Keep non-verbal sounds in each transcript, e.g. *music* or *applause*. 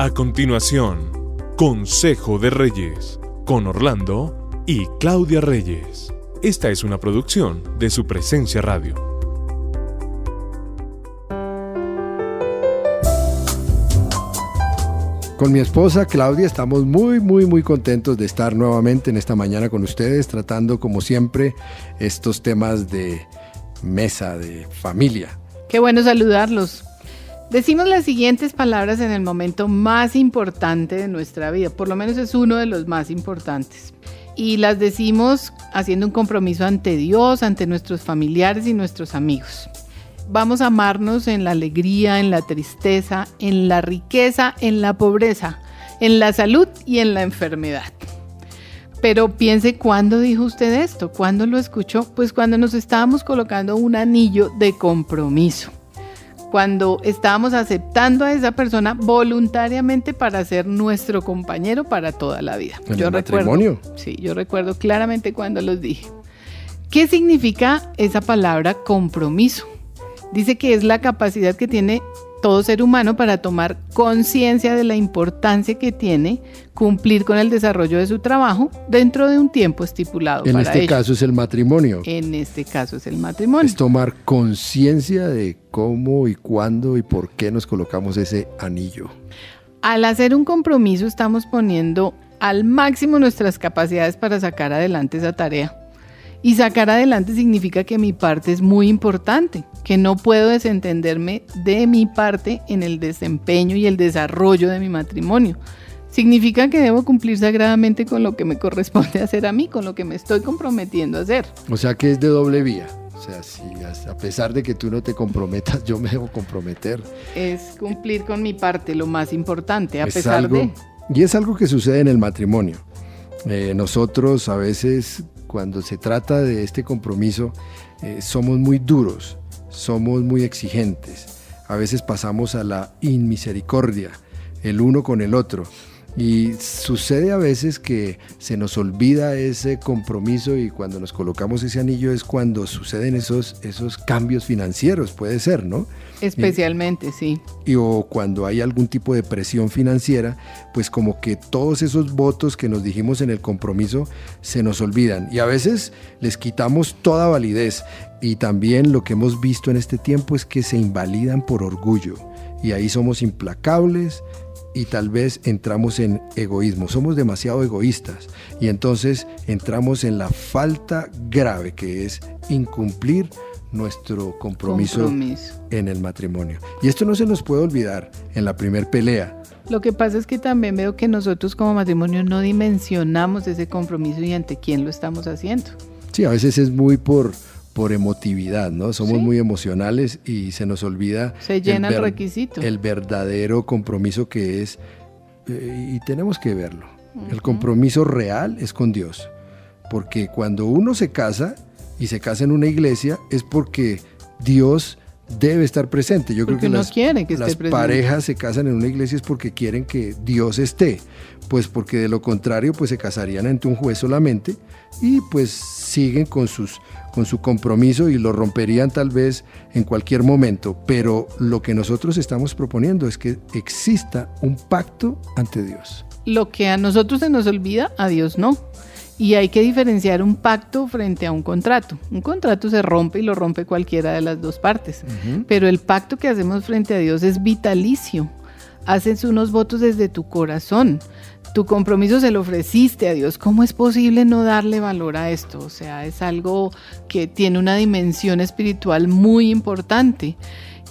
A continuación, Consejo de Reyes, con Orlando y Claudia Reyes. Esta es una producción de su presencia radio. Con mi esposa Claudia estamos muy, muy, muy contentos de estar nuevamente en esta mañana con ustedes, tratando como siempre estos temas de mesa, de familia. Qué bueno saludarlos. Decimos las siguientes palabras en el momento más importante de nuestra vida, por lo menos es uno de los más importantes. Y las decimos haciendo un compromiso ante Dios, ante nuestros familiares y nuestros amigos. Vamos a amarnos en la alegría, en la tristeza, en la riqueza, en la pobreza, en la salud y en la enfermedad. Pero piense cuándo dijo usted esto, cuándo lo escuchó, pues cuando nos estábamos colocando un anillo de compromiso cuando estábamos aceptando a esa persona voluntariamente para ser nuestro compañero para toda la vida. ¿En yo el recuerdo, matrimonio? Sí, yo recuerdo claramente cuando los dije. ¿Qué significa esa palabra compromiso? Dice que es la capacidad que tiene todo ser humano para tomar conciencia de la importancia que tiene cumplir con el desarrollo de su trabajo dentro de un tiempo estipulado. En este caso es el matrimonio. En este caso es el matrimonio. Es tomar conciencia de cómo y cuándo y por qué nos colocamos ese anillo. Al hacer un compromiso estamos poniendo al máximo nuestras capacidades para sacar adelante esa tarea. Y sacar adelante significa que mi parte es muy importante, que no puedo desentenderme de mi parte en el desempeño y el desarrollo de mi matrimonio. Significa que debo cumplir sagradamente con lo que me corresponde hacer a mí, con lo que me estoy comprometiendo a hacer. O sea que es de doble vía. O sea, si a pesar de que tú no te comprometas, *laughs* yo me debo comprometer. Es cumplir con mi parte, lo más importante, a pesar de... Y es algo que sucede en el matrimonio. Eh, nosotros a veces cuando se trata de este compromiso, eh, somos muy duros, somos muy exigentes. A veces pasamos a la inmisericordia, el uno con el otro. Y sucede a veces que se nos olvida ese compromiso y cuando nos colocamos ese anillo es cuando suceden esos, esos cambios financieros, puede ser, ¿no? Especialmente, sí. Y o cuando hay algún tipo de presión financiera, pues como que todos esos votos que nos dijimos en el compromiso se nos olvidan y a veces les quitamos toda validez. Y también lo que hemos visto en este tiempo es que se invalidan por orgullo y ahí somos implacables, y tal vez entramos en egoísmo. Somos demasiado egoístas y entonces entramos en la falta grave que es incumplir nuestro compromiso, en el matrimonio. Y esto no se nos puede olvidar en la primer pelea. Lo que pasa es que también veo que nosotros como matrimonio no dimensionamos ese compromiso y ante quién lo estamos haciendo. Sí, a veces es muy por, por emotividad, ¿no? Somos muy emocionales y se nos olvida se llena el, requisito. El verdadero compromiso que es, eh, y tenemos que verlo. El compromiso real es con Dios. Porque cuando uno se casa y se casa en una iglesia es porque Dios debe estar presente. Yo creo que no las, quiere que las parejas se casan en una iglesia es porque quieren que Dios esté. Pues porque de lo contrario pues se casarían ante un juez solamente y pues siguen con sus con su compromiso y lo romperían tal vez en cualquier momento, pero lo que nosotros estamos proponiendo es que exista un pacto ante Dios. Lo que a nosotros se nos olvida, a Dios no. Y hay que diferenciar un pacto frente a un contrato. Un contrato se rompe y lo rompe cualquiera de las dos partes, pero el pacto que hacemos frente a Dios es vitalicio. Haces unos votos desde tu corazón tu compromiso se lo ofreciste a Dios. ¿Cómo es posible no darle valor a esto? O sea, es algo que tiene una dimensión espiritual muy importante.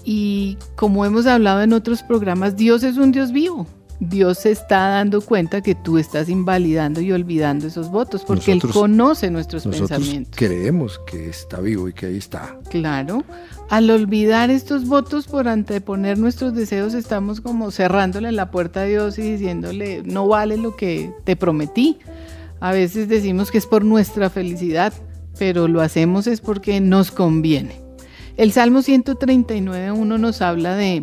Y como hemos hablado en otros programas, Dios es un Dios vivo. Dios se está dando cuenta que tú estás invalidando y olvidando esos votos, porque Él conoce nuestros nosotros pensamientos. Creemos que está vivo y que ahí está. Claro. Al olvidar estos votos por anteponer nuestros deseos, estamos como cerrándole la puerta a Dios y diciéndole, no vale lo que te prometí. A veces decimos que es por nuestra felicidad, pero lo hacemos es porque nos conviene. El Salmo 139.1 nos habla de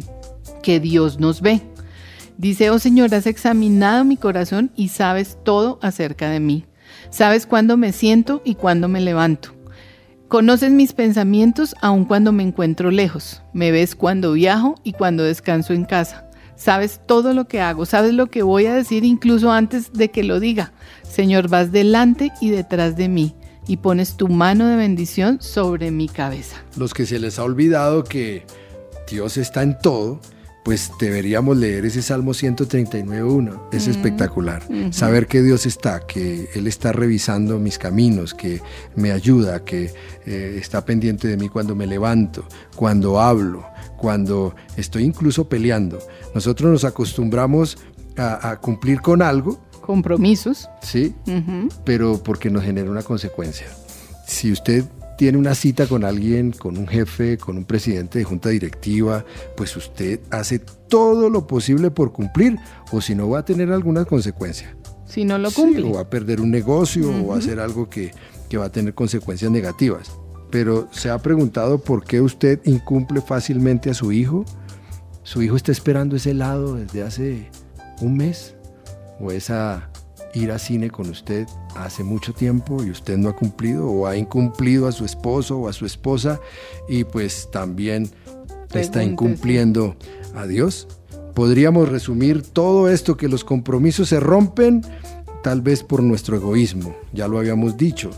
que Dios nos ve Dice, oh Señor, has examinado mi corazón y sabes todo acerca de mí. Sabes cuándo me siento y cuándo me levanto. Conoces mis pensamientos aun cuando me encuentro lejos. Me ves cuando viajo y cuando descanso en casa. Sabes todo lo que hago, sabes lo que voy a decir incluso antes de que lo diga. Señor, vas delante y detrás de mí y pones tu mano de bendición sobre mi cabeza. Los que se les ha olvidado que Dios está en todo, pues deberíamos leer ese Salmo 139.1. Es espectacular. Saber que Dios está, que Él está revisando mis caminos, que me ayuda, que eh, está pendiente de mí cuando me levanto, cuando hablo, cuando estoy incluso peleando. Nosotros nos acostumbramos a, cumplir con algo. Compromisos. Sí, pero porque nos genera una consecuencia. Si usted tiene una cita con alguien, con un jefe, con un presidente de junta directiva, pues usted hace todo lo posible por cumplir o si no va a tener alguna consecuencia. Si no lo cumple. o va a perder un negocio o va a hacer algo que, que va a tener consecuencias negativas. Pero se ha preguntado por qué usted incumple fácilmente a su hijo. Su hijo está esperando ese helado desde hace un mes o esa ir a cine con usted hace mucho tiempo y usted no ha cumplido o ha incumplido a su esposo o a su esposa y pues también está incumpliendo a Dios. Podríamos resumir todo esto que los compromisos se rompen tal vez por nuestro egoísmo, ya lo habíamos dicho.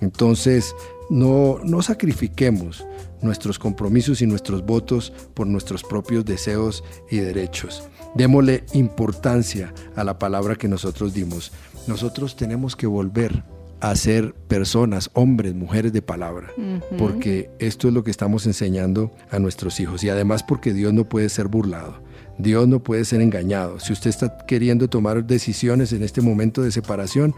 Entonces, no, no sacrifiquemos nuestros compromisos y nuestros votos por nuestros propios deseos y derechos. Démosle importancia a la palabra que nosotros dimos. Nosotros tenemos que volver a ser personas, hombres, mujeres de palabra, porque esto es lo que estamos enseñando a nuestros hijos y además porque Dios no puede ser burlado. Dios no puede ser engañado. Si usted está queriendo tomar decisiones en este momento de separación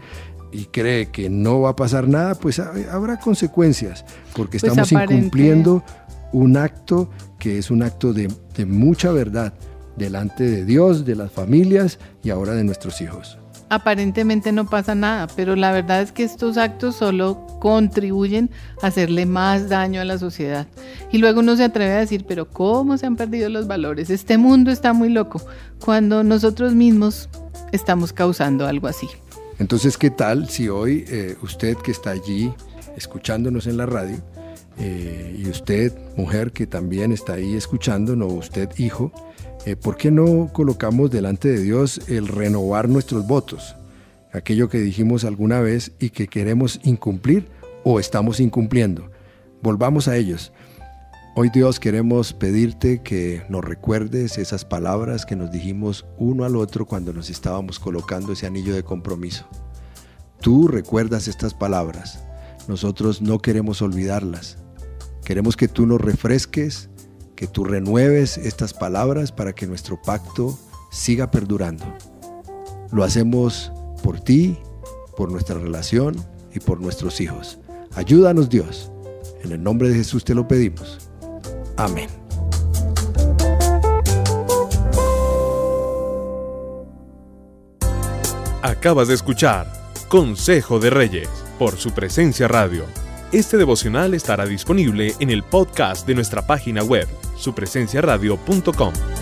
y cree que no va a pasar nada, pues habrá consecuencias, porque pues estamos incumpliendo un acto que es un acto de mucha verdad delante de Dios, de las familias y ahora de nuestros hijos aparentemente no pasa nada, pero la verdad es que estos actos solo contribuyen a hacerle más daño a la sociedad. Y luego uno se atreve a decir, pero ¿cómo se han perdido los valores? Este mundo está muy loco, cuando nosotros mismos estamos causando algo así. Entonces, ¿qué tal si hoy eh, usted que está allí escuchándonos en la radio, eh, y usted, mujer que también está ahí escuchándonos, usted, hijo, eh, ¿por qué no colocamos delante de Dios el renovar nuestros votos? Aquello que dijimos alguna vez y que queremos incumplir o estamos incumpliendo. Volvamos a ellos. Hoy Dios queremos pedirte que nos recuerdes esas palabras que nos dijimos uno al otro cuando nos estábamos colocando ese anillo de compromiso. Tú recuerdas estas palabras. Nosotros no queremos olvidarlas. Queremos que tú nos refresques que tú renueves estas palabras para que nuestro pacto siga perdurando. Lo hacemos por ti, por nuestra relación y por nuestros hijos. Ayúdanos Dios. En el nombre de Jesús te lo pedimos. Amén. Acabas de escuchar Consejo de Reyes por su presencia radio. Este devocional estará disponible en el podcast de nuestra página web, supresenciaradio.com.